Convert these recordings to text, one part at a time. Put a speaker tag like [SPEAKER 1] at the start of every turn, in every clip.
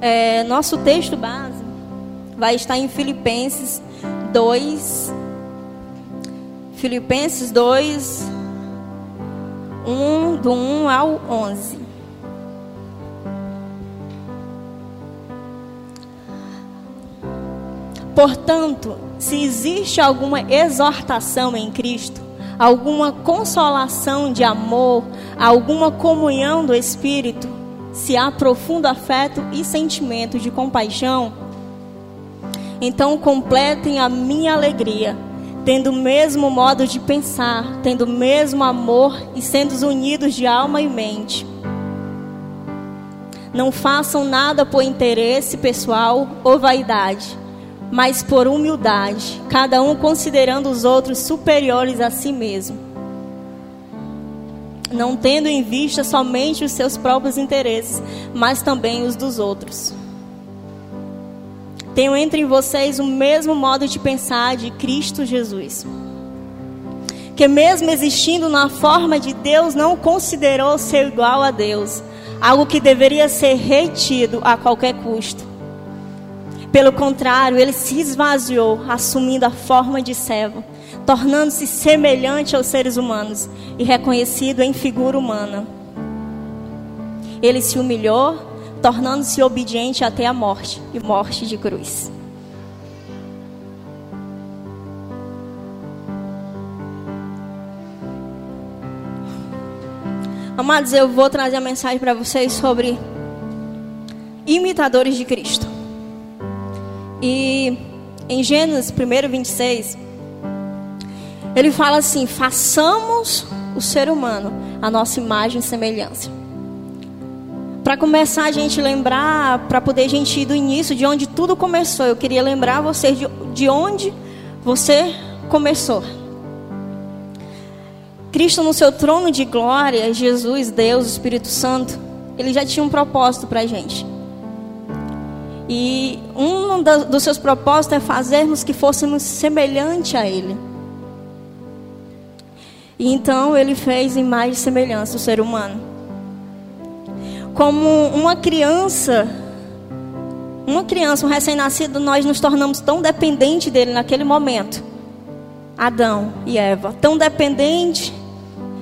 [SPEAKER 1] É, nosso texto base vai estar em Filipenses 2. Filipenses 2, 1, do 1 ao 11. Portanto, se existe alguma exortação em Cristo, alguma consolação de amor, alguma comunhão do Espírito, se há profundo afeto e sentimento de compaixão, então completem a minha alegria, tendo o mesmo modo de pensar, tendo o mesmo amor e sendo unidos de alma e mente. Não façam nada por interesse pessoal ou vaidade, mas por humildade, cada um considerando os outros superiores a si mesmo. Não tendo em vista somente os seus próprios interesses, mas também os dos outros. Tenho entre vocês o mesmo modo de pensar de Cristo Jesus. Que, mesmo existindo na forma de Deus, não considerou ser igual a Deus, algo que deveria ser retido a qualquer custo. Pelo contrário, ele se esvaziou, assumindo a forma de servo, tornando-se semelhante aos seres humanos e reconhecido em figura humana. Ele se humilhou tornando-se obediente até a morte e morte de cruz. Amados, eu vou trazer a mensagem para vocês sobre imitadores de Cristo. E em Gênesis 1, 26, ele fala assim: façamos o ser humano a nossa imagem e semelhança para começar a gente lembrar, para poder a gente ir do início, de onde tudo começou. Eu queria lembrar vocês de, de onde você começou. Cristo no seu trono de glória, Jesus, Deus, Espírito Santo, ele já tinha um propósito para a gente. E um dos seus propósitos é fazermos que fôssemos semelhante a Ele. E então ele fez imagem e semelhança do ser humano como uma criança, uma criança, um recém-nascido, nós nos tornamos tão dependentes dele naquele momento. Adão e Eva, tão dependente,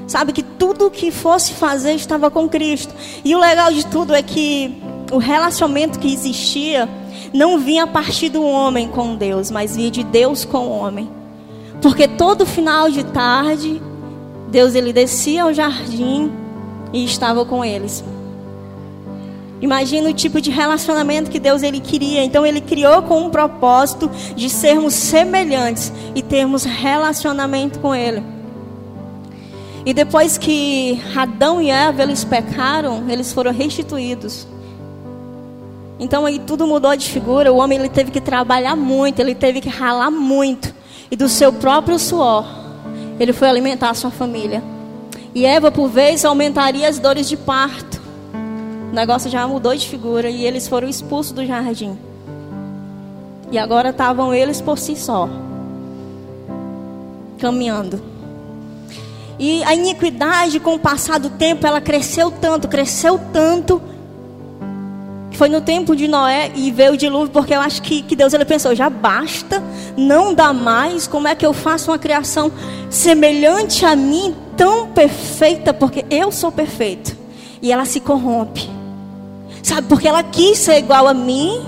[SPEAKER 1] sabe que tudo que fosse fazer estava com Cristo. E o legal de tudo é que o relacionamento que existia não vinha a partir do homem com Deus, mas vinha de Deus com o homem. Porque todo final de tarde, Deus ele descia ao jardim e estava com eles. Imagina o tipo de relacionamento que Deus ele queria. Então ele criou com um propósito de sermos semelhantes e termos relacionamento com ele. E depois que Adão e Eva eles pecaram, eles foram restituídos. Então aí tudo mudou de figura. O homem ele teve que trabalhar muito, ele teve que ralar muito e do seu próprio suor ele foi alimentar a sua família. E Eva por vez aumentaria as dores de parto o negócio já mudou de figura e eles foram expulsos do jardim. E agora estavam eles por si só, caminhando. E a iniquidade, com o passar do tempo, ela cresceu tanto, cresceu tanto. Foi no tempo de Noé e veio o dilúvio, porque eu acho que, que Deus ele pensou: já basta, não dá mais. Como é que eu faço uma criação semelhante a mim, tão perfeita? Porque eu sou perfeito. E ela se corrompe. Sabe, porque ela quis ser igual a mim.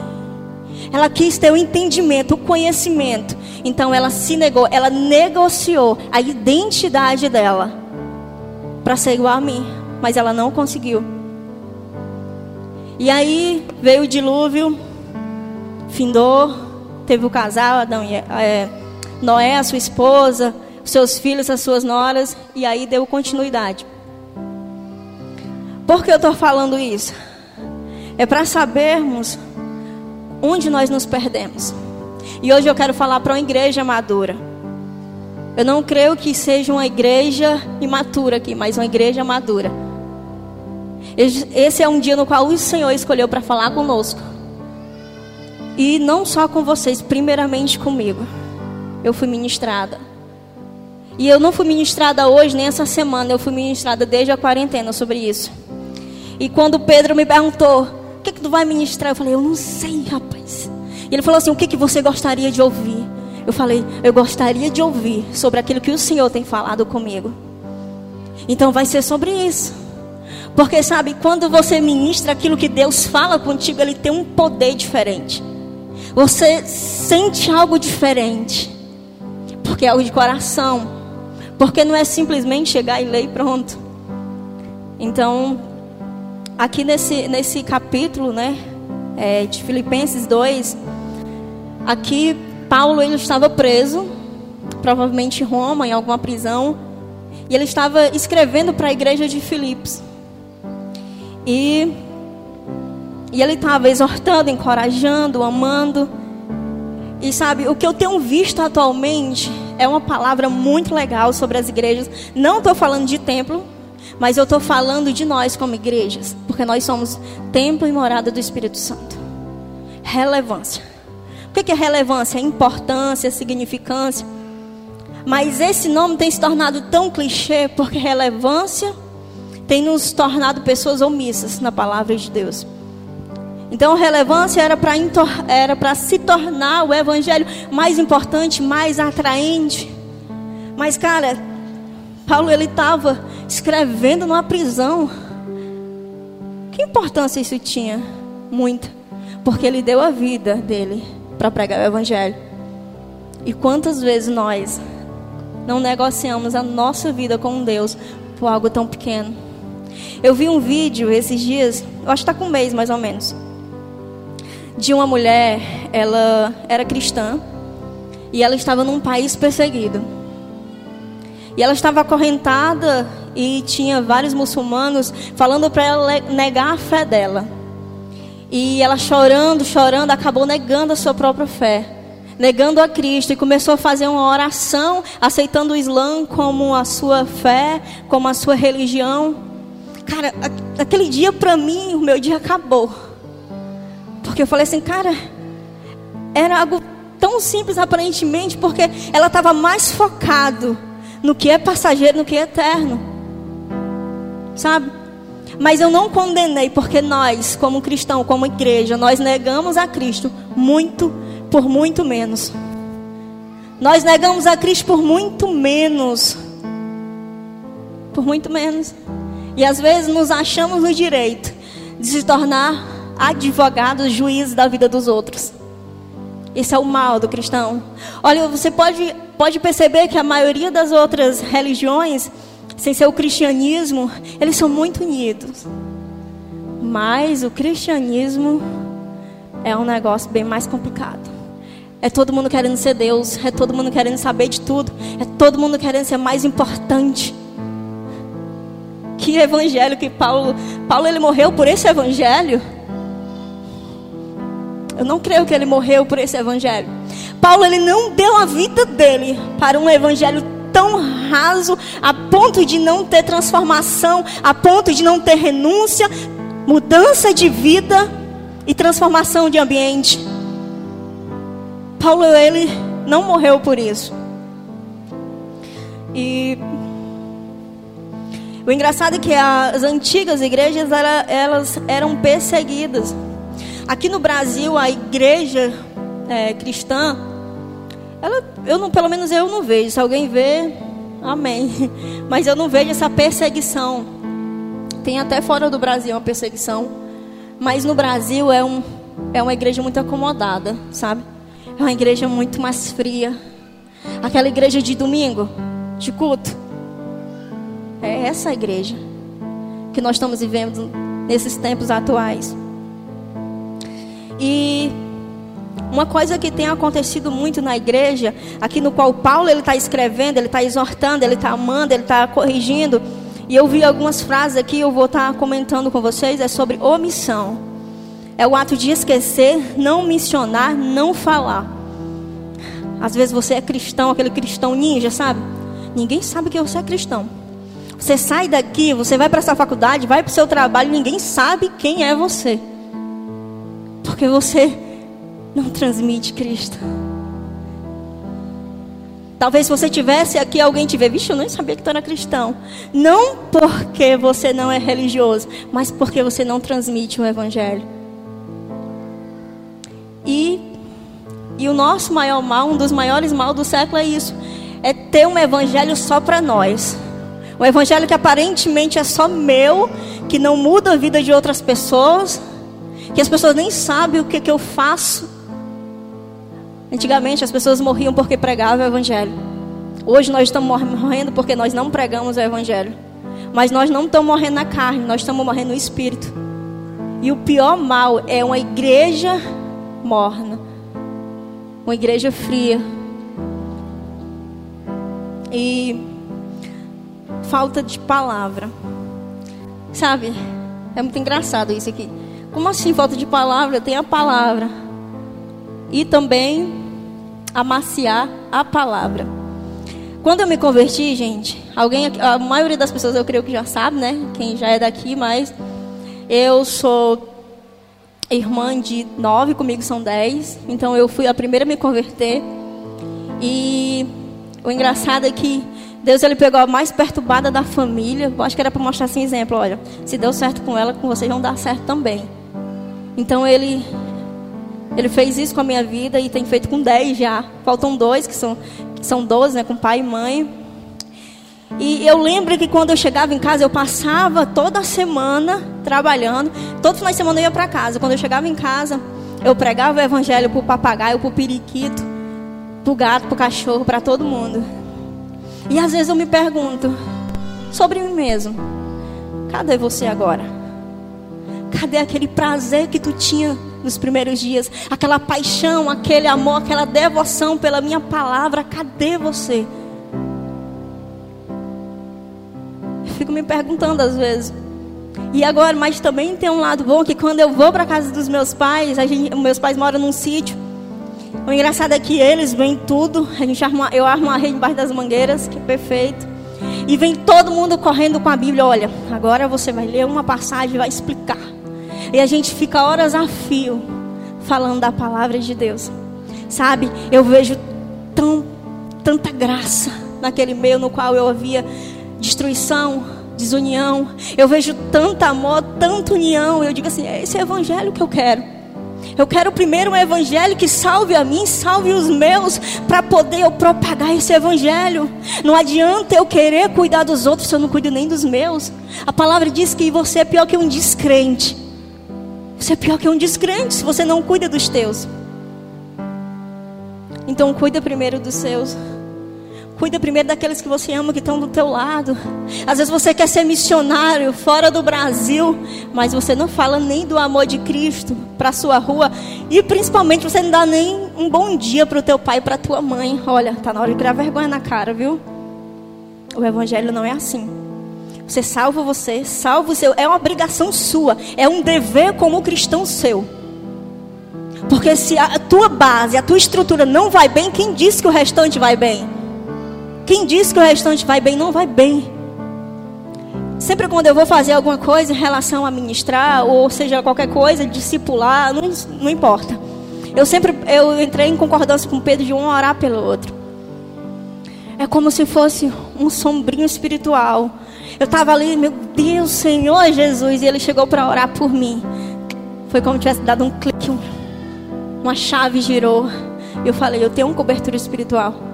[SPEAKER 1] Ela quis ter o entendimento, o conhecimento. Então ela se negou, ela negociou a identidade dela para ser igual a mim, mas ela não conseguiu. E aí veio o dilúvio, findou, teve o casal, Adão e, é, Noé, a sua esposa, seus filhos, as suas noras, e aí deu continuidade. Por que eu estou falando isso? é para sabermos onde nós nos perdemos. E hoje eu quero falar para uma igreja madura. Eu não creio que seja uma igreja imatura aqui, mas uma igreja madura. Esse é um dia no qual o Senhor escolheu para falar conosco. E não só com vocês, primeiramente comigo. Eu fui ministrada. E eu não fui ministrada hoje, nem essa semana. Eu fui ministrada desde a quarentena sobre isso. E quando Pedro me perguntou, que, que tu vai ministrar? Eu falei, eu não sei, rapaz. E ele falou assim: o que, que você gostaria de ouvir? Eu falei, eu gostaria de ouvir sobre aquilo que o Senhor tem falado comigo. Então vai ser sobre isso. Porque sabe, quando você ministra aquilo que Deus fala contigo, ele tem um poder diferente. Você sente algo diferente. Porque é algo de coração. Porque não é simplesmente chegar e ler e pronto. Então, aqui nesse, nesse capítulo, né, é, de Filipenses 2, aqui Paulo ele estava preso, provavelmente em Roma, em alguma prisão, e ele estava escrevendo para a igreja de Filipos. E, e ele estava exortando, encorajando, amando. E sabe, o que eu tenho visto atualmente é uma palavra muito legal sobre as igrejas. Não estou falando de templo, mas eu estou falando de nós como igrejas, porque nós somos templo e morada do Espírito Santo. Relevância. O que é relevância? Importância, significância. Mas esse nome tem se tornado tão clichê porque relevância tem nos tornado pessoas omissas na palavra de Deus. Então, relevância era para era se tornar o evangelho mais importante, mais atraente. Mas, cara, Paulo ele estava escrevendo numa prisão. Que importância isso tinha? Muita. Porque ele deu a vida dele para pregar o evangelho. E quantas vezes nós não negociamos a nossa vida com Deus por algo tão pequeno? Eu vi um vídeo esses dias, eu acho que está com um mês mais ou menos, de uma mulher, ela era cristã e ela estava num país perseguido. E ela estava acorrentada e tinha vários muçulmanos falando para ela negar a fé dela. E ela chorando, chorando, acabou negando a sua própria fé, negando a Cristo e começou a fazer uma oração, aceitando o Islã como a sua fé, como a sua religião. Cara, aquele dia para mim, o meu dia acabou. Porque eu falei assim, cara, era algo tão simples aparentemente, porque ela estava mais focado no que é passageiro, no que é eterno. Sabe? Mas eu não condenei, porque nós, como cristão, como igreja, nós negamos a Cristo muito, por muito menos. Nós negamos a Cristo por muito menos. Por muito menos. E às vezes nos achamos no direito de se tornar advogados, juízes da vida dos outros. Esse é o mal do cristão. Olha, você pode, pode perceber que a maioria das outras religiões, sem ser o cristianismo, eles são muito unidos. Mas o cristianismo é um negócio bem mais complicado. É todo mundo querendo ser Deus, é todo mundo querendo saber de tudo, é todo mundo querendo ser mais importante. Que evangelho que Paulo, Paulo ele morreu por esse evangelho? Eu não creio que ele morreu por esse evangelho. Paulo ele não deu a vida dele para um evangelho tão raso a ponto de não ter transformação, a ponto de não ter renúncia, mudança de vida e transformação de ambiente. Paulo ele não morreu por isso. E o engraçado é que as antigas igrejas elas eram perseguidas. Aqui no Brasil, a igreja é, cristã, ela, eu não, pelo menos eu não vejo. Se alguém vê, amém. Mas eu não vejo essa perseguição. Tem até fora do Brasil uma perseguição. Mas no Brasil é, um, é uma igreja muito acomodada, sabe? É uma igreja muito mais fria. Aquela igreja de domingo, de culto. É essa igreja que nós estamos vivendo nesses tempos atuais. E uma coisa que tem acontecido muito na igreja, aqui no qual Paulo ele está escrevendo, ele está exortando, ele está amando, ele está corrigindo. E eu vi algumas frases aqui, eu vou estar tá comentando com vocês, é sobre omissão. É o ato de esquecer, não missionar, não falar. Às vezes você é cristão, aquele cristão ninja, sabe? Ninguém sabe que você é cristão. Você sai daqui, você vai para essa faculdade, vai para o seu trabalho, ninguém sabe quem é você. Porque você não transmite Cristo. Talvez se você tivesse aqui alguém te ver, vixe, eu nem sabia que tu era cristão. Não porque você não é religioso, mas porque você não transmite o evangelho. E e o nosso maior mal, um dos maiores mal do século é isso, é ter um evangelho só para nós. Um evangelho que aparentemente é só meu, que não muda a vida de outras pessoas, que as pessoas nem sabem o que, que eu faço. Antigamente as pessoas morriam porque pregavam o evangelho. Hoje nós estamos morrendo porque nós não pregamos o evangelho. Mas nós não estamos morrendo na carne, nós estamos morrendo no espírito. E o pior mal é uma igreja morna, uma igreja fria. E falta de palavra. Sabe? É muito engraçado isso aqui. Como assim falta de palavra? Tem a palavra. E também amaciar a palavra. Quando eu me converti, gente, alguém, a maioria das pessoas eu creio que já sabe, né? Quem já é daqui, mas eu sou irmã de nove, comigo são dez. Então eu fui a primeira a me converter. E o engraçado é que Deus ele pegou a mais perturbada da família. Eu acho que era para mostrar assim exemplo, olha, se deu certo com ela, com vocês vão dar certo também. Então ele ele fez isso com a minha vida e tem feito com dez já. Faltam dois que são que são doze, né, com pai e mãe. E eu lembro que quando eu chegava em casa, eu passava toda semana trabalhando. Todo final de semana eu ia para casa. Quando eu chegava em casa, eu pregava o evangelho para o papagaio, para o periquito, para o gato, para o cachorro, para todo mundo. E às vezes eu me pergunto sobre mim mesmo: cadê você agora? Cadê aquele prazer que tu tinha nos primeiros dias? Aquela paixão, aquele amor, aquela devoção pela minha palavra? Cadê você? fico me perguntando às vezes. E agora, mas também tem um lado bom que quando eu vou para casa dos meus pais, gente, meus pais moram num sítio. O engraçado é que eles vêm tudo, a gente arma, eu armo a rede embaixo das mangueiras, que é perfeito. E vem todo mundo correndo com a Bíblia, olha, agora você vai ler uma passagem e vai explicar. E a gente fica horas a fio falando da palavra de Deus. Sabe? Eu vejo tão tanta graça naquele meio no qual eu havia destruição, desunião. Eu vejo tanto amor, tanta união. Eu digo assim: é esse é evangelho que eu quero. Eu quero primeiro um evangelho que salve a mim, salve os meus, para poder eu propagar esse evangelho. Não adianta eu querer cuidar dos outros se eu não cuido nem dos meus. A palavra diz que você é pior que um descrente. Você é pior que um descrente se você não cuida dos teus. Então cuida primeiro dos seus. Cuida primeiro daqueles que você ama que estão do teu lado. Às vezes você quer ser missionário fora do Brasil, mas você não fala nem do amor de Cristo para sua rua e principalmente você não dá nem um bom dia para o teu pai e para tua mãe. Olha, tá na hora de criar vergonha na cara, viu? O evangelho não é assim. Você salva você, salva o seu, é uma obrigação sua, é um dever como cristão seu. Porque se a tua base, a tua estrutura não vai bem, quem disse que o restante vai bem? Quem diz que o restante vai bem, não vai bem. Sempre quando eu vou fazer alguma coisa em relação a ministrar, ou seja, qualquer coisa, discipular, não, não importa. Eu sempre eu entrei em concordância com Pedro de um orar pelo outro. É como se fosse um sombrinho espiritual. Eu estava ali, meu Deus, Senhor Jesus, e ele chegou para orar por mim. Foi como se tivesse dado um clique, uma chave girou. Eu falei, eu tenho uma cobertura espiritual.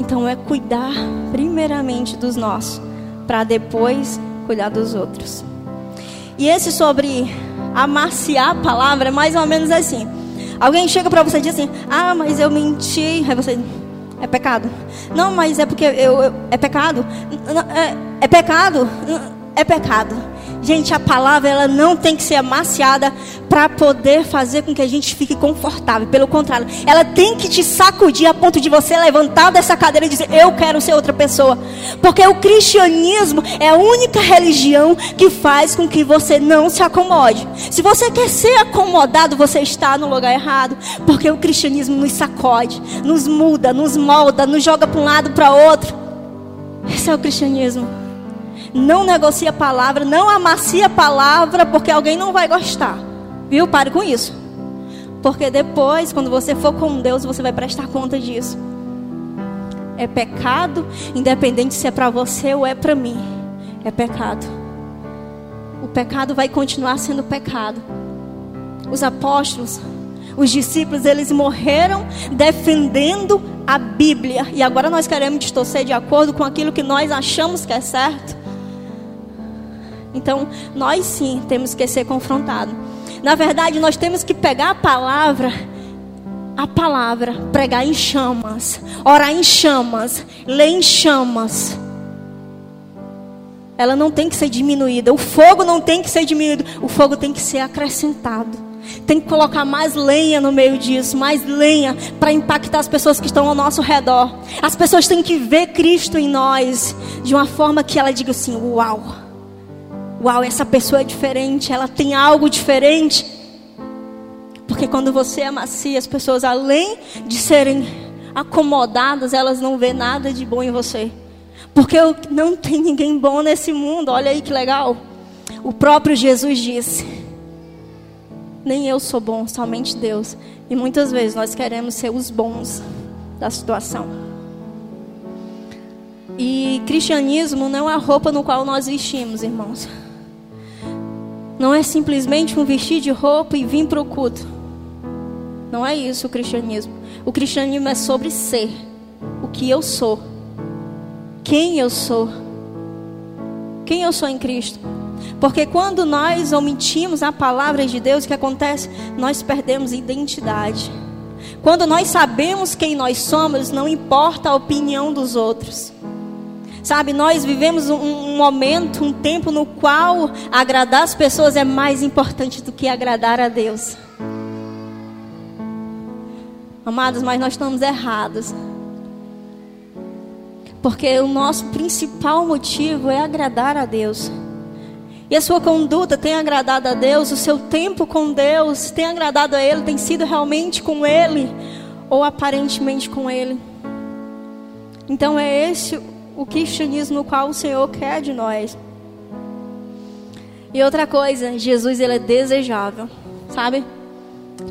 [SPEAKER 1] Então é cuidar primeiramente dos nossos, para depois cuidar dos outros. E esse sobre amaciar a palavra é mais ou menos assim. Alguém chega para você e diz assim: Ah, mas eu menti. Aí você, é pecado. Não, mas é porque eu, eu é pecado. É, é pecado. É pecado. Gente, a palavra ela não tem que ser amaciada para poder fazer com que a gente fique confortável. Pelo contrário, ela tem que te sacudir a ponto de você levantar dessa cadeira e dizer: Eu quero ser outra pessoa. Porque o cristianismo é a única religião que faz com que você não se acomode. Se você quer ser acomodado, você está no lugar errado. Porque o cristianismo nos sacode, nos muda, nos molda, nos joga para um lado para outro. Esse é o cristianismo. Não negocie a palavra, não amacie a palavra, porque alguém não vai gostar. Viu? Pare com isso. Porque depois, quando você for com Deus, você vai prestar conta disso. É pecado, independente se é para você ou é para mim. É pecado. O pecado vai continuar sendo pecado. Os apóstolos, Os discípulos, eles morreram defendendo a Bíblia. E agora nós queremos distorcer de acordo com aquilo que nós achamos que é certo. Então, nós sim temos que ser confrontados. Na verdade, nós temos que pegar a palavra, a palavra, pregar em chamas, orar em chamas, ler em chamas. Ela não tem que ser diminuída. O fogo não tem que ser diminuído. O fogo tem que ser acrescentado. Tem que colocar mais lenha no meio disso, mais lenha para impactar as pessoas que estão ao nosso redor. As pessoas têm que ver Cristo em nós de uma forma que ela diga assim: Uau, uau, essa pessoa é diferente, ela tem algo diferente. Porque quando você é macia, as pessoas, além de serem acomodadas, elas não vê nada de bom em você. Porque não tem ninguém bom nesse mundo. Olha aí que legal. O próprio Jesus disse nem eu sou bom, somente Deus. E muitas vezes nós queremos ser os bons da situação. E cristianismo não é a roupa no qual nós vestimos, irmãos. Não é simplesmente um vestir de roupa e vir para o culto. Não é isso o cristianismo. O cristianismo é sobre ser o que eu sou. Quem eu sou. Quem eu sou em Cristo. Porque quando nós omitimos a palavra de Deus, o que acontece? Nós perdemos identidade. Quando nós sabemos quem nós somos, não importa a opinião dos outros. Sabe, nós vivemos um, um, momento, um tempo no qual agradar as pessoas é mais importante do que agradar a Deus. Amados, mas nós estamos errados. Porque o nosso principal motivo é agradar a Deus e a sua conduta tem agradado a Deus, o seu tempo com Deus tem agradado a Ele, tem sido realmente com Ele ou aparentemente com Ele. Então é esse o cristianismo no qual o Senhor quer de nós. E outra coisa, Jesus ele é desejável, sabe?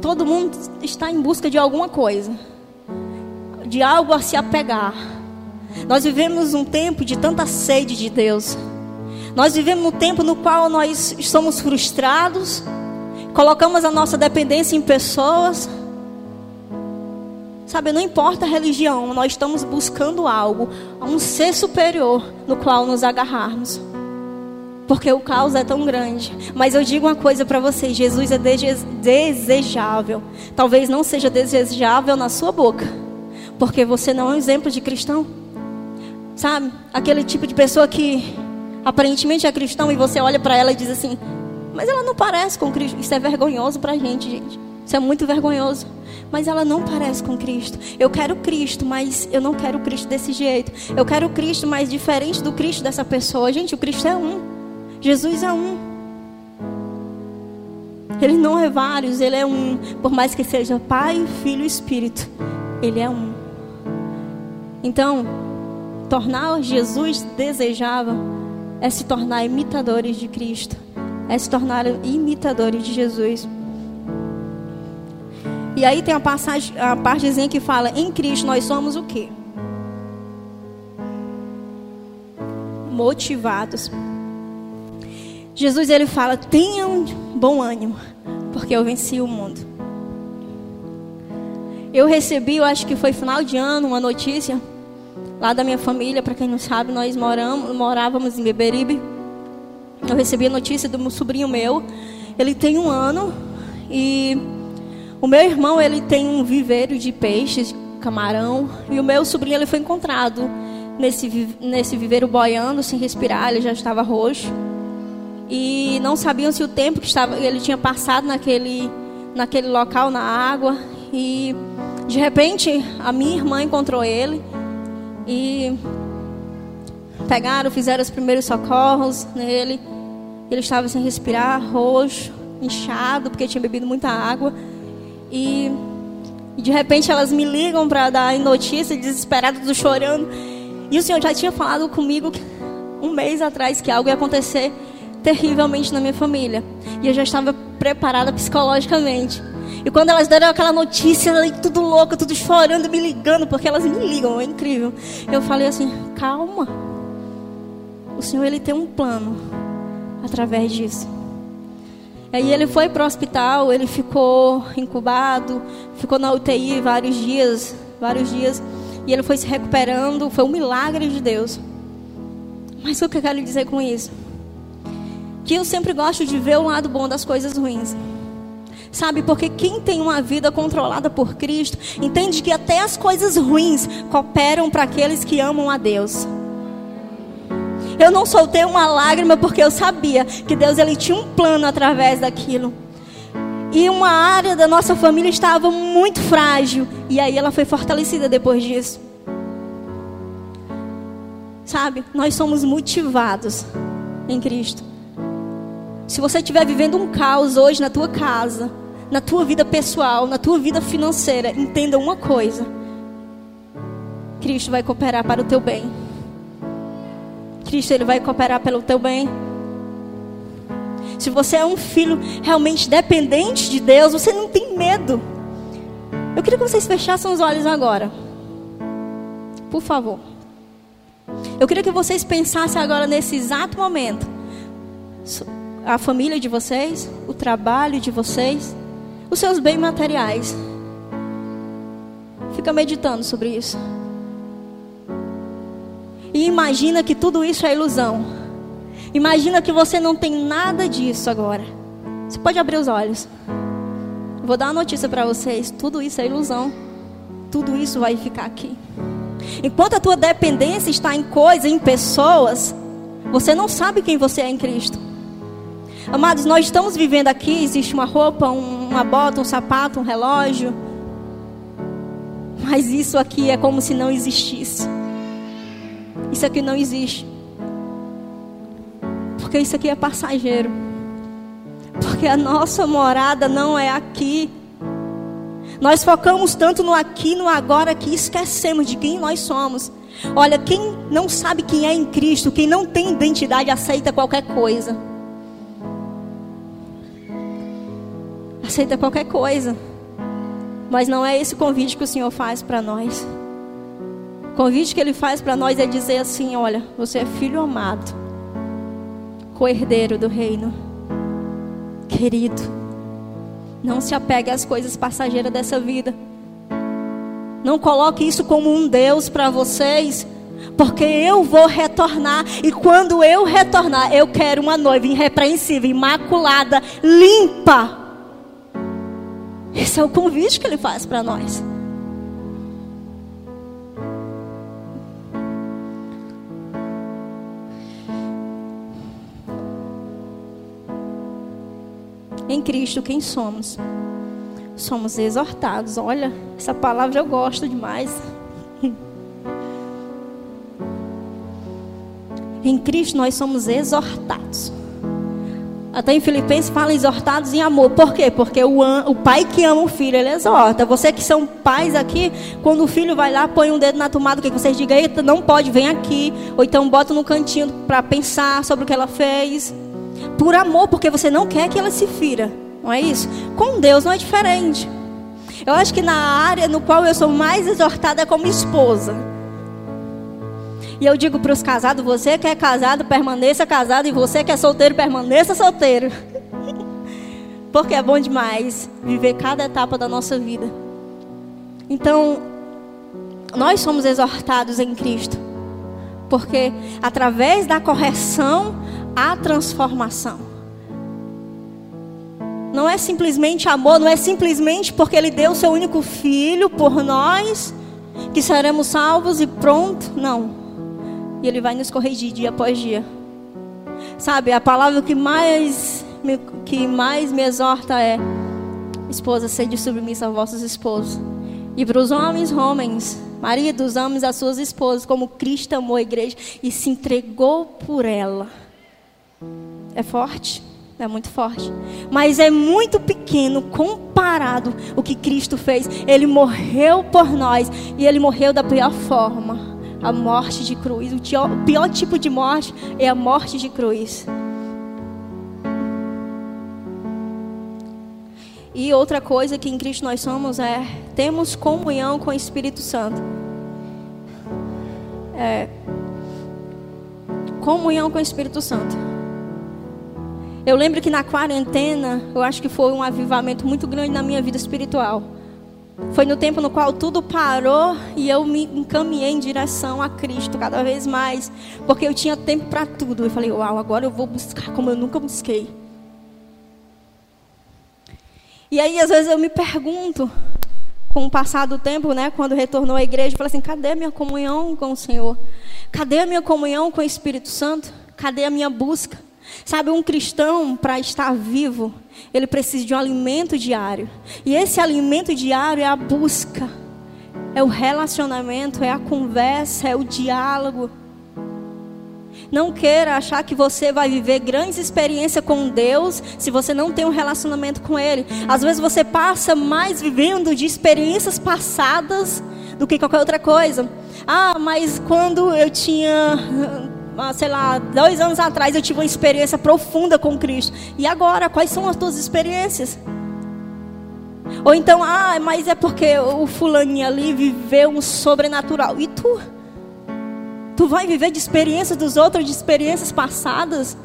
[SPEAKER 1] Todo mundo está em busca de alguma coisa, de algo a se apegar. Nós vivemos um tempo de tanta sede de Deus. Nós vivemos um tempo no qual nós somos frustrados, colocamos a nossa dependência em pessoas. Sabe, não importa a religião, nós estamos buscando algo, um ser superior no qual nos agarrarmos. Porque o caos é tão grande. Mas eu digo uma coisa para vocês: Jesus é desejável. Talvez não seja desejável na sua boca, porque você não é um exemplo de cristão. Sabe, aquele tipo de pessoa que aparentemente é cristão e você olha para ela e diz assim: Mas ela não parece com Cristo. Isso é vergonhoso para a gente, gente. Isso é muito vergonhoso. Mas ela não parece com Cristo. Eu quero Cristo, mas eu não quero Cristo desse jeito. Eu quero Cristo, mas diferente do Cristo dessa pessoa. Gente, o Cristo é um. Jesus é um. Ele não é vários, ele é um. Por mais que seja Pai, Filho e Espírito, ele é um. Então, tornar Jesus desejável é se tornar imitadores de Cristo, é se tornar imitadores de Jesus. E aí tem a passagem, a partezinha que fala: em Cristo nós somos o quê? Motivados. Jesus ele fala: tenham bom ânimo, porque eu venci o mundo. Eu recebi, eu acho que foi final de ano, uma notícia lá da minha família, para quem não sabe, nós moramos, morávamos em Beberibe. Eu recebi a notícia do meu sobrinho meu. Ele tem um ano e o meu irmão ele tem um viveiro de peixes, camarão e o meu sobrinho ele foi encontrado nesse nesse viveiro boiando sem respirar, ele já estava roxo e não sabiam se o tempo que estava ele tinha passado naquele naquele local na água e de repente a minha irmã encontrou ele e pegaram, fizeram os primeiros socorros nele. Ele estava sem respirar, roxo, inchado, porque tinha bebido muita água. E, de repente elas me ligam para dar notícia, desesperadas, chorando. E o Senhor já tinha falado comigo um mês atrás que algo ia acontecer terrivelmente na minha família. E eu já estava preparada psicologicamente. E quando elas deram aquela notícia, tudo louca, tudo chorando, me ligando, porque elas me ligam, é incrível. Eu falei assim: calma. O Senhor, Ele tem um plano através disso. Aí ele foi para o hospital, ele ficou incubado, ficou na UTI vários dias, vários dias, e ele foi se recuperando, foi um milagre de Deus. Mas o que eu quero dizer com isso? Que eu sempre gosto de ver o lado bom das coisas ruins. Sabe, porque quem tem uma vida controlada por Cristo, entende que até as coisas ruins cooperam para aqueles que amam a Deus. Eu não soltei uma lágrima porque eu sabia que Deus ele tinha um plano através daquilo. E uma área da nossa família estava muito frágil. E aí ela foi fortalecida depois disso. Sabe, nós somos motivados em Cristo. Se você estiver vivendo um caos hoje na tua casa, na tua vida pessoal, na tua vida financeira, entenda uma coisa: Cristo vai cooperar para o teu bem. Cristo ele vai cooperar pelo teu bem. Se você é um filho realmente dependente de Deus, você não tem medo. Eu queria que vocês fechassem os olhos agora. Por favor. Eu queria que vocês pensassem agora nesse exato momento. A família de vocês, o trabalho de vocês, os seus bens materiais. Fica meditando sobre isso. E imagina que tudo isso é ilusão. Imagina que você não tem nada disso agora. Você pode abrir os olhos. Vou dar uma notícia para vocês: tudo isso é ilusão. Tudo isso vai ficar aqui. Enquanto a tua dependência está em coisas, em pessoas, você não sabe quem você é em Cristo. Amados, nós estamos vivendo aqui, existe uma roupa, uma bota, um sapato, um relógio. Mas isso aqui é como se não existisse. Isso aqui não existe. Porque isso aqui é passageiro. Porque a nossa morada não é aqui. Nós focamos tanto no aqui, no agora, que esquecemos de quem nós somos. Olha, quem não sabe quem é em Cristo, quem não tem identidade, aceita qualquer coisa. Aceita qualquer coisa. Mas não é esse convite que o Senhor faz para nós convite que ele faz para nós é dizer assim: olha, você é filho amado, co-herdeiro do reino, querido. Não se apegue às coisas passageiras dessa vida. Não coloque isso como um Deus para vocês, porque eu vou retornar e quando eu retornar, eu quero uma noiva irrepreensível, imaculada, limpa. Esse é o convite que ele faz para nós. Em Cristo quem somos. Somos exortados. Olha, essa palavra eu gosto demais. em Cristo nós somos exortados. Até em Filipenses fala exortados em amor. Por quê? Porque o, o pai que ama o filho, ele exorta. Você que são pais aqui, quando o filho vai lá, põe um dedo na tomada, que vocês digam, eita, não pode, vem aqui. Ou então bota no cantinho para pensar sobre o que ela fez por amor, porque você não quer que ela se fira. Não é isso? Com Deus não é diferente. Eu acho que na área no qual eu sou mais exortada é como esposa. E eu digo para os casados: você que é casado, permaneça casado, e você que é solteiro, permaneça solteiro. Porque é bom demais viver cada etapa da nossa vida. Então, nós somos exortados em Cristo. Porque através da correção, a transformação. Não é simplesmente amor, não é simplesmente porque Ele deu o seu único filho por nós que seremos salvos e pronto. Não. E Ele vai nos corrigir dia após dia. Sabe, a palavra que mais me, que mais me exorta é: esposa, sede submissa a vossos esposos. E para os homens, homens, maridos, amem as suas esposas, como Cristo amou a igreja e se entregou por ela. É forte, é muito forte, mas é muito pequeno comparado o que Cristo fez. Ele morreu por nós e ele morreu da pior forma, a morte de cruz. O pior, o pior tipo de morte é a morte de cruz. E outra coisa que em Cristo nós somos é temos comunhão com o Espírito Santo. É, comunhão com o Espírito Santo. Eu lembro que na quarentena, eu acho que foi um avivamento muito grande na minha vida espiritual. Foi no tempo no qual tudo parou e eu me encaminhei em direção a Cristo cada vez mais, porque eu tinha tempo para tudo. Eu falei, uau, agora eu vou buscar como eu nunca busquei. E aí, às vezes, eu me pergunto, com o passar do tempo, né, quando retornou à igreja, eu falei assim: cadê a minha comunhão com o Senhor? Cadê a minha comunhão com o Espírito Santo? Cadê a minha busca? Sabe, um cristão, para estar vivo, ele precisa de um alimento diário. E esse alimento diário é a busca, é o relacionamento, é a conversa, é o diálogo. Não queira achar que você vai viver grandes experiências com Deus se você não tem um relacionamento com Ele. Às vezes você passa mais vivendo de experiências passadas do que qualquer outra coisa. Ah, mas quando eu tinha, sei lá, dois anos atrás eu tive uma experiência profunda com Cristo. E agora, quais são as tuas experiências? Ou então, ah, mas é porque o fulaninho ali viveu um sobrenatural. E tu? Tu vai viver de experiências dos outros, de experiências passadas.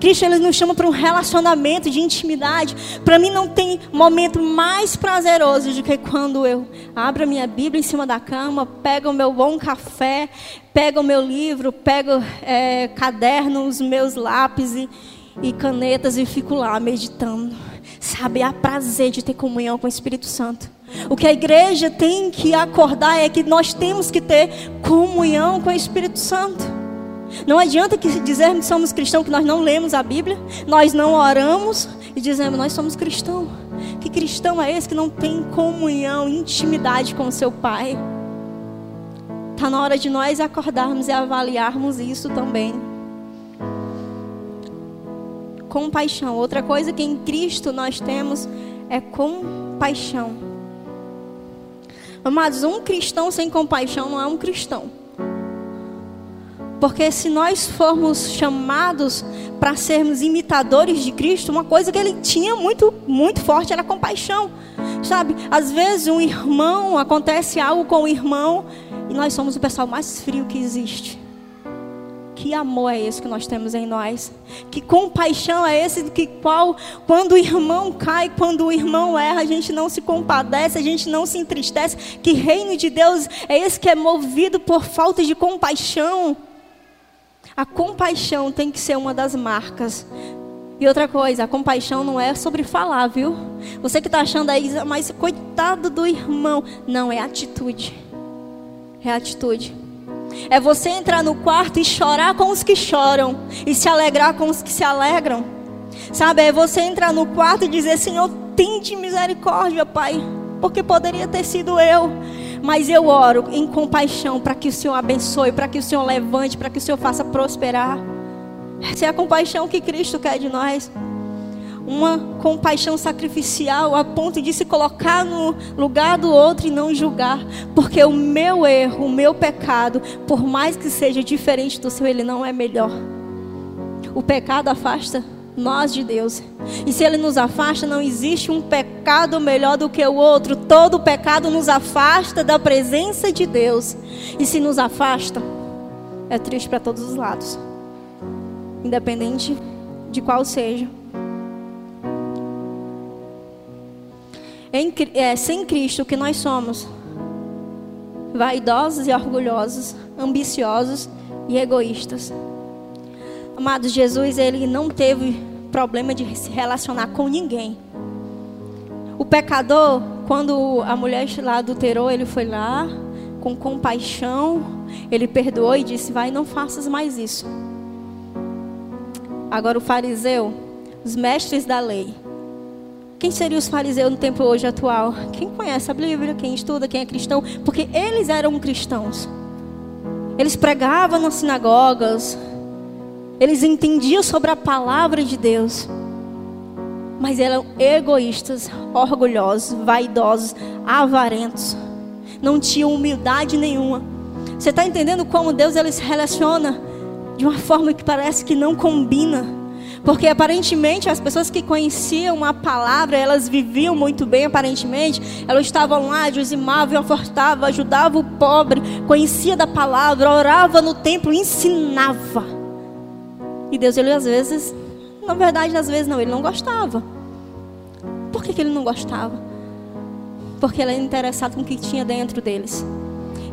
[SPEAKER 1] Cristo ele nos chama para um relacionamento de intimidade. Para mim não tem momento mais prazeroso do que quando eu abro a minha Bíblia em cima da cama, pego o meu bom café, pego o meu livro, pego é, cadernos, meus lápis e, e canetas e fico lá meditando. Sabe, há prazer de ter comunhão com o Espírito Santo. O que a igreja tem que acordar é que nós temos que ter comunhão com o Espírito Santo. Não adianta que dizermos que somos cristãos, que nós não lemos a Bíblia, nós não oramos e dizemos nós somos cristãos. Que cristão é esse que não tem comunhão, intimidade com o seu Pai? Está na hora de nós acordarmos e avaliarmos isso também. Compaixão. Outra coisa que em Cristo nós temos é compaixão. Amados, um cristão sem compaixão não é um cristão. Porque se nós formos chamados para sermos imitadores de Cristo, uma coisa que ele tinha muito, muito forte era compaixão. Sabe, às vezes um irmão, acontece algo com o irmão, e nós somos o pessoal mais frio que existe. Que amor é esse que nós temos em nós? Que compaixão é esse que qual quando o irmão cai, quando o irmão erra, a gente não se compadece, a gente não se entristece? Que reino de Deus é esse que é movido por falta de compaixão? A compaixão tem que ser uma das marcas e outra coisa, a compaixão não é sobre falar, viu? Você que está achando aí, mas coitado do irmão. Não, é atitude. É atitude. É você entrar no quarto e chorar com os que choram e se alegrar com os que se alegram. Sabe, é você entrar no quarto e dizer: Senhor, tente misericórdia, Pai, porque poderia ter sido eu. Mas eu oro em compaixão para que o Senhor abençoe, para que o Senhor levante, para que o Senhor faça prosperar. Essa é a compaixão que Cristo quer de nós uma compaixão sacrificial a ponto de se colocar no lugar do outro e não julgar, porque o meu erro, o meu pecado, por mais que seja diferente do seu, ele não é melhor. O pecado afasta nós de Deus. E se ele nos afasta, não existe um pecado melhor do que o outro. Todo pecado nos afasta da presença de Deus. E se nos afasta, é triste para todos os lados. Independente de qual seja. Em, é, sem Cristo, o que nós somos? Vaidosos e orgulhosos, ambiciosos e egoístas. Amados, Jesus, ele não teve problema de se relacionar com ninguém. O pecador, quando a mulher lá adulterou, ele foi lá com compaixão, ele perdoou e disse: Vai, não faças mais isso. Agora, o fariseu, os mestres da lei, quem seriam os fariseus no tempo hoje atual? Quem conhece a Bíblia, quem estuda, quem é cristão? Porque eles eram cristãos. Eles pregavam nas sinagogas. Eles entendiam sobre a palavra de Deus. Mas eram egoístas, orgulhosos, vaidosos, avarentos. Não tinham humildade nenhuma. Você está entendendo como Deus ele se relaciona de uma forma que parece que não combina? Porque aparentemente as pessoas que conheciam a palavra, elas viviam muito bem, aparentemente. Elas estavam lá, dizimavam, ofertavam, ajudavam o pobre, conhecia da palavra, orava no templo, ensinava. E Deus, ele às vezes na verdade, às vezes não, ele não gostava. Por que, que ele não gostava? Porque ele era interessado com o que tinha dentro deles.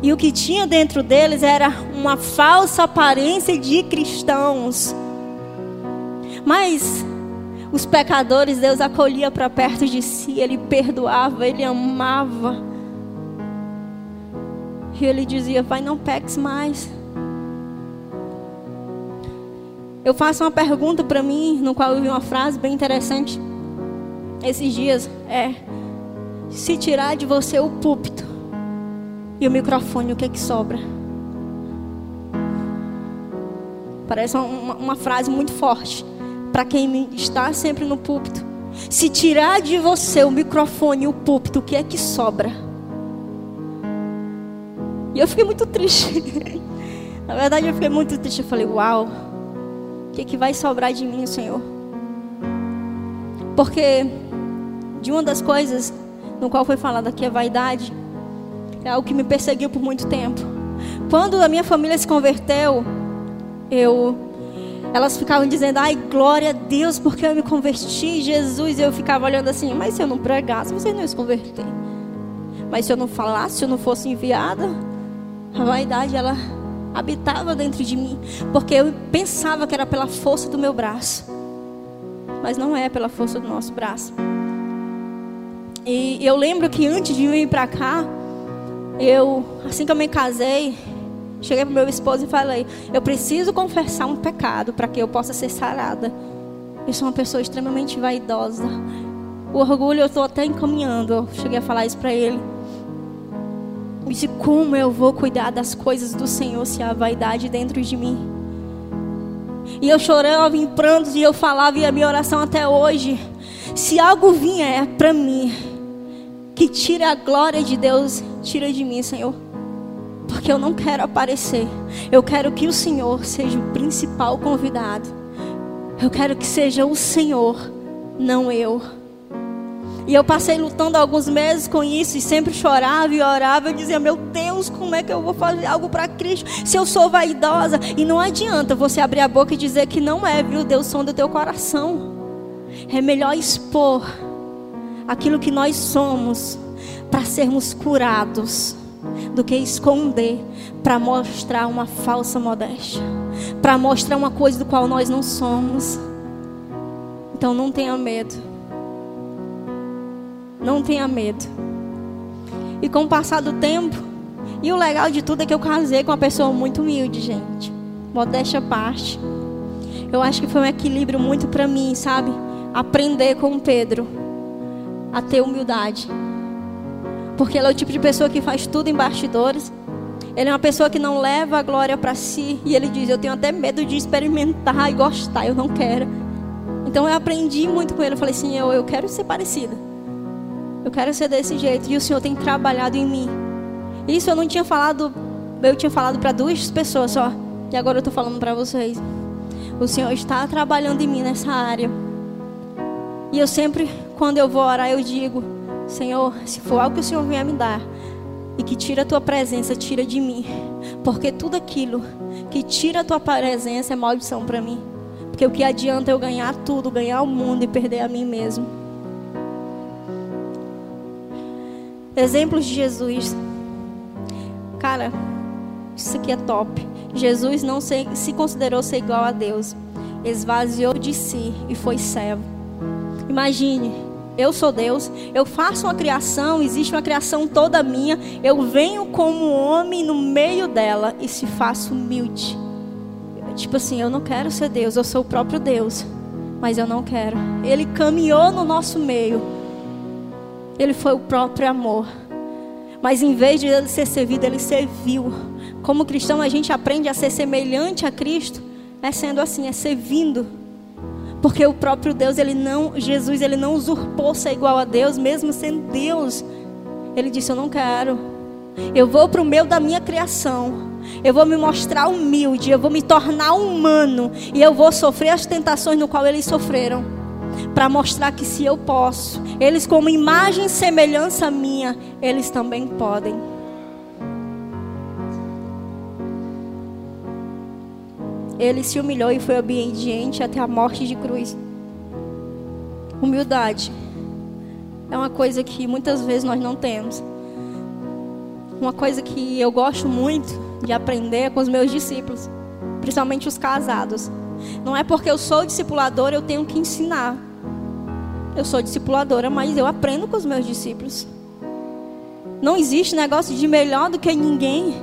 [SPEAKER 1] E o que tinha dentro deles era uma falsa aparência de cristãos. Mas os pecadores Deus acolhia para perto de si, ele perdoava, ele amava. E ele dizia: Pai, não peques mais. Eu faço uma pergunta para mim, no qual eu vi uma frase bem interessante esses dias: é, se tirar de você o púlpito e o microfone, o que é que sobra? Parece uma, uma frase muito forte para quem está sempre no púlpito. Se tirar de você o microfone e o púlpito, o que é que sobra? E eu fiquei muito triste. Na verdade, eu fiquei muito triste. Eu falei, uau, que, é que vai sobrar de mim, Senhor? Porque de uma das coisas no qual foi falado aqui a vaidade, é algo que me perseguiu por muito tempo. Quando a minha família se converteu, eu elas ficavam dizendo, ai, glória a Deus, porque eu me converti, Jesus. E eu ficava olhando assim, mas se eu não pregasse, você não se converter. Mas se eu não falasse, se eu não fosse enviada, a vaidade, ela habitava dentro de mim. Porque eu pensava que era pela força do meu braço. Mas não é pela força do nosso braço. E eu lembro que antes de vir para cá, eu, assim que eu me casei, cheguei para meu esposo e falei: Eu preciso confessar um pecado para que eu possa ser sarada. Eu sou uma pessoa extremamente vaidosa. O orgulho eu estou até encaminhando. Eu cheguei a falar isso para ele. Disse: Como eu vou cuidar das coisas do Senhor se há vaidade dentro de mim? E eu chorava em prantos e eu falava, e a minha oração até hoje: Se algo vier para mim, que tira a glória de Deus, tira de mim, Senhor. Porque eu não quero aparecer. Eu quero que o Senhor seja o principal convidado. Eu quero que seja o Senhor, não eu. E eu passei lutando alguns meses com isso e sempre chorava e orava. Eu dizia: Meu Deus, como é que eu vou fazer algo para Cristo se eu sou vaidosa? E não adianta você abrir a boca e dizer que não é, viu? Deus som do teu coração. É melhor expor aquilo que nós somos para sermos curados do que esconder para mostrar uma falsa modéstia, para mostrar uma coisa do qual nós não somos. Então não tenha medo. Não tenha medo. E com o passar do tempo, e o legal de tudo é que eu casei com uma pessoa muito humilde, gente. Modéstia à parte. Eu acho que foi um equilíbrio muito para mim, sabe? Aprender com Pedro a ter humildade. Porque ele é o tipo de pessoa que faz tudo em bastidores. Ele é uma pessoa que não leva a glória para si. E ele diz: Eu tenho até medo de experimentar e gostar, eu não quero. Então eu aprendi muito com ele. Eu falei assim: Eu, eu quero ser parecida. Eu quero ser desse jeito. E o Senhor tem trabalhado em mim. Isso eu não tinha falado. Eu tinha falado para duas pessoas só. E agora eu estou falando para vocês. O Senhor está trabalhando em mim nessa área. E eu sempre quando eu vou orar, eu digo: Senhor, se for algo que o Senhor vier me dar e que tira a tua presença, tira de mim. Porque tudo aquilo que tira a tua presença é maldição para mim. Porque o que adianta eu ganhar tudo, ganhar o mundo e perder a mim mesmo. Exemplos de Jesus. Cara, isso aqui é top. Jesus não se, se considerou ser igual a Deus. Esvaziou de si e foi servo. Imagine, eu sou Deus, eu faço uma criação, existe uma criação toda minha, eu venho como homem no meio dela e se faço humilde. Tipo assim, eu não quero ser Deus, eu sou o próprio Deus, mas eu não quero. Ele caminhou no nosso meio, ele foi o próprio amor. Mas em vez de ele ser servido, ele serviu. Como cristão, a gente aprende a ser semelhante a Cristo, é sendo assim, é servindo. Porque o próprio Deus, ele não, Jesus, ele não usurpou ser igual a Deus, mesmo sendo Deus. Ele disse: Eu não quero. Eu vou para o meio da minha criação. Eu vou me mostrar humilde. Eu vou me tornar humano. E eu vou sofrer as tentações no qual eles sofreram. Para mostrar que se eu posso, eles, como imagem e semelhança minha, eles também podem. ele se humilhou e foi obediente até a morte de cruz. Humildade é uma coisa que muitas vezes nós não temos. Uma coisa que eu gosto muito de aprender com os meus discípulos, principalmente os casados. Não é porque eu sou discipuladora eu tenho que ensinar. Eu sou discipuladora, mas eu aprendo com os meus discípulos. Não existe negócio de melhor do que ninguém.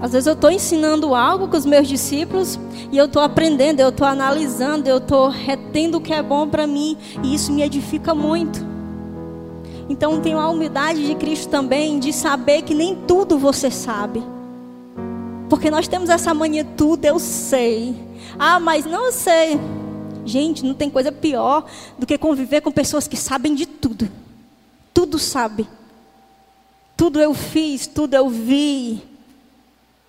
[SPEAKER 1] Às vezes eu estou ensinando algo com os meus discípulos e eu estou aprendendo, eu estou analisando, eu estou retendo o que é bom para mim e isso me edifica muito. Então tenho a humildade de Cristo também de saber que nem tudo você sabe. Porque nós temos essa mania, tudo eu sei. Ah, mas não sei. Gente, não tem coisa pior do que conviver com pessoas que sabem de tudo. Tudo sabe. Tudo eu fiz, tudo eu vi.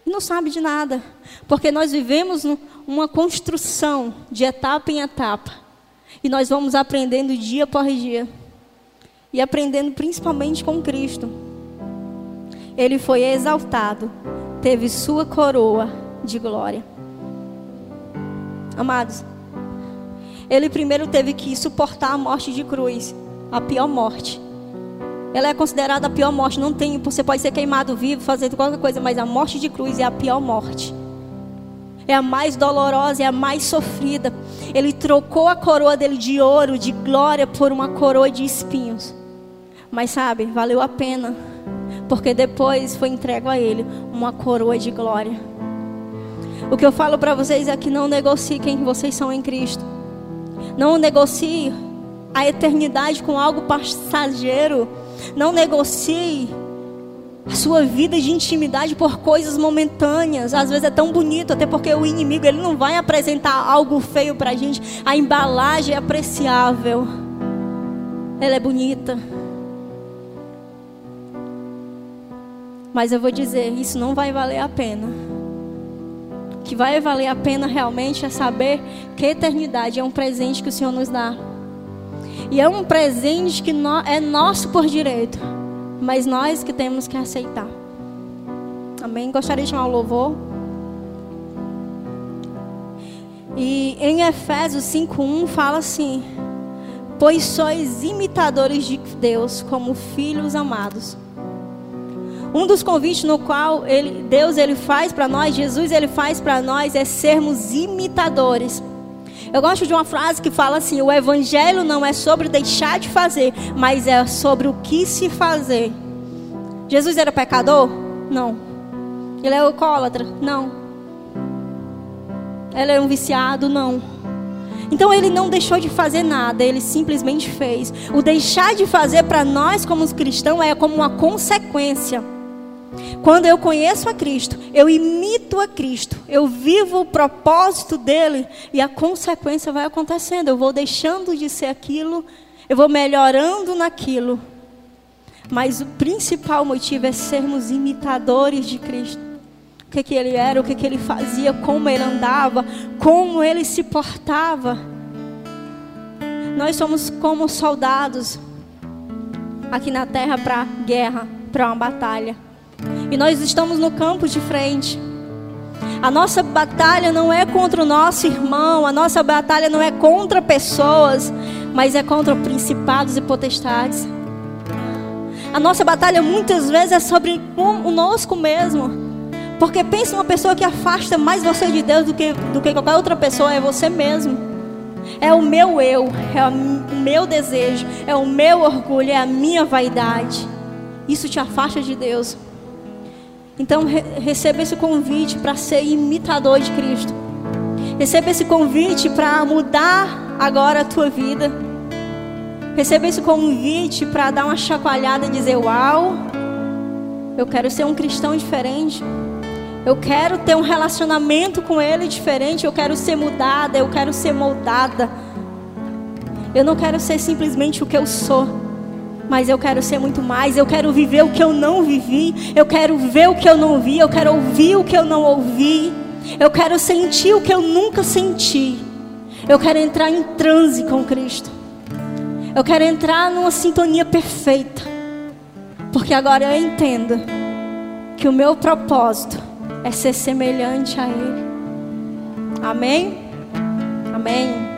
[SPEAKER 1] E não sabe de nada. Porque nós vivemos uma construção de etapa em etapa. E nós vamos aprendendo dia por dia e aprendendo principalmente com Cristo. Ele foi exaltado, teve sua coroa de glória. Amados, ele primeiro teve que suportar a morte de cruz, a pior morte. Ela é considerada a pior morte. Não tem, você pode ser queimado vivo, fazer qualquer coisa, mas a morte de cruz é a pior morte. É a mais dolorosa, é a mais sofrida. Ele trocou a coroa dele de ouro, de glória, por uma coroa de espinhos. Mas sabe, valeu a pena, porque depois foi entregue a Ele uma coroa de glória. O que eu falo para vocês é que não negocie quem vocês são em Cristo. Não negocie a eternidade com algo passageiro. Não negocie a sua vida de intimidade por coisas momentâneas. Às vezes é tão bonito, até porque o inimigo ele não vai apresentar algo feio para a gente. A embalagem é apreciável. Ela é bonita. Mas eu vou dizer, isso não vai valer a pena. Que vai valer a pena realmente é saber que a eternidade é um presente que o Senhor nos dá. E é um presente que é nosso por direito, mas nós que temos que aceitar. Amém? Gostaria de chamar o louvor. E em Efésios 5:1 fala assim: Pois sois imitadores de Deus como filhos amados. Um dos convites no qual ele, Deus ele faz para nós, Jesus ele faz para nós é sermos imitadores. Eu gosto de uma frase que fala assim: o evangelho não é sobre deixar de fazer, mas é sobre o que se fazer. Jesus era pecador? Não. Ele é alcoólatra? Não. Ele é um viciado? Não. Então ele não deixou de fazer nada, ele simplesmente fez. O deixar de fazer para nós como cristãos é como uma consequência. Quando eu conheço a Cristo, eu imito a Cristo, eu vivo o propósito dele e a consequência vai acontecendo. Eu vou deixando de ser aquilo, eu vou melhorando naquilo. Mas o principal motivo é sermos imitadores de Cristo. O que, que ele era, o que, que ele fazia, como ele andava, como ele se portava. Nós somos como soldados aqui na terra para guerra, para uma batalha. E nós estamos no campo de frente. A nossa batalha não é contra o nosso irmão, a nossa batalha não é contra pessoas, mas é contra principados e potestades. A nossa batalha muitas vezes é sobre o nosso mesmo. Porque pensa uma pessoa que afasta mais você de Deus do que, do que qualquer outra pessoa, é você mesmo. É o meu eu, é o meu desejo, é o meu orgulho, é a minha vaidade. Isso te afasta de Deus. Então re receba esse convite para ser imitador de Cristo. Receba esse convite para mudar agora a tua vida. Receba esse convite para dar uma chacoalhada e dizer: Uau, eu quero ser um cristão diferente. Eu quero ter um relacionamento com Ele diferente. Eu quero ser mudada. Eu quero ser moldada. Eu não quero ser simplesmente o que eu sou mas eu quero ser muito mais. Eu quero viver o que eu não vivi. Eu quero ver o que eu não vi. Eu quero ouvir o que eu não ouvi. Eu quero sentir o que eu nunca senti. Eu quero entrar em transe com Cristo. Eu quero entrar numa sintonia perfeita. Porque agora eu entendo que o meu propósito é ser semelhante a Ele. Amém? Amém.